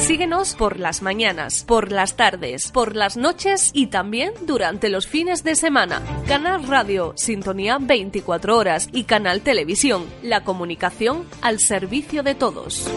Síguenos por las mañanas, por las tardes, por las noches y también durante los fines de semana. Canal Radio, sintonía 24 horas y Canal Televisión, la comunicación al servicio de todos.